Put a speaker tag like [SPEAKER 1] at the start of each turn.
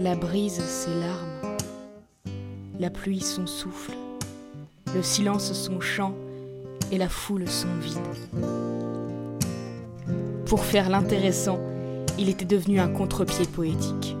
[SPEAKER 1] La brise ses larmes, la pluie son souffle, le silence son chant et la foule son vide. Pour faire l'intéressant, il était devenu un contre-pied poétique.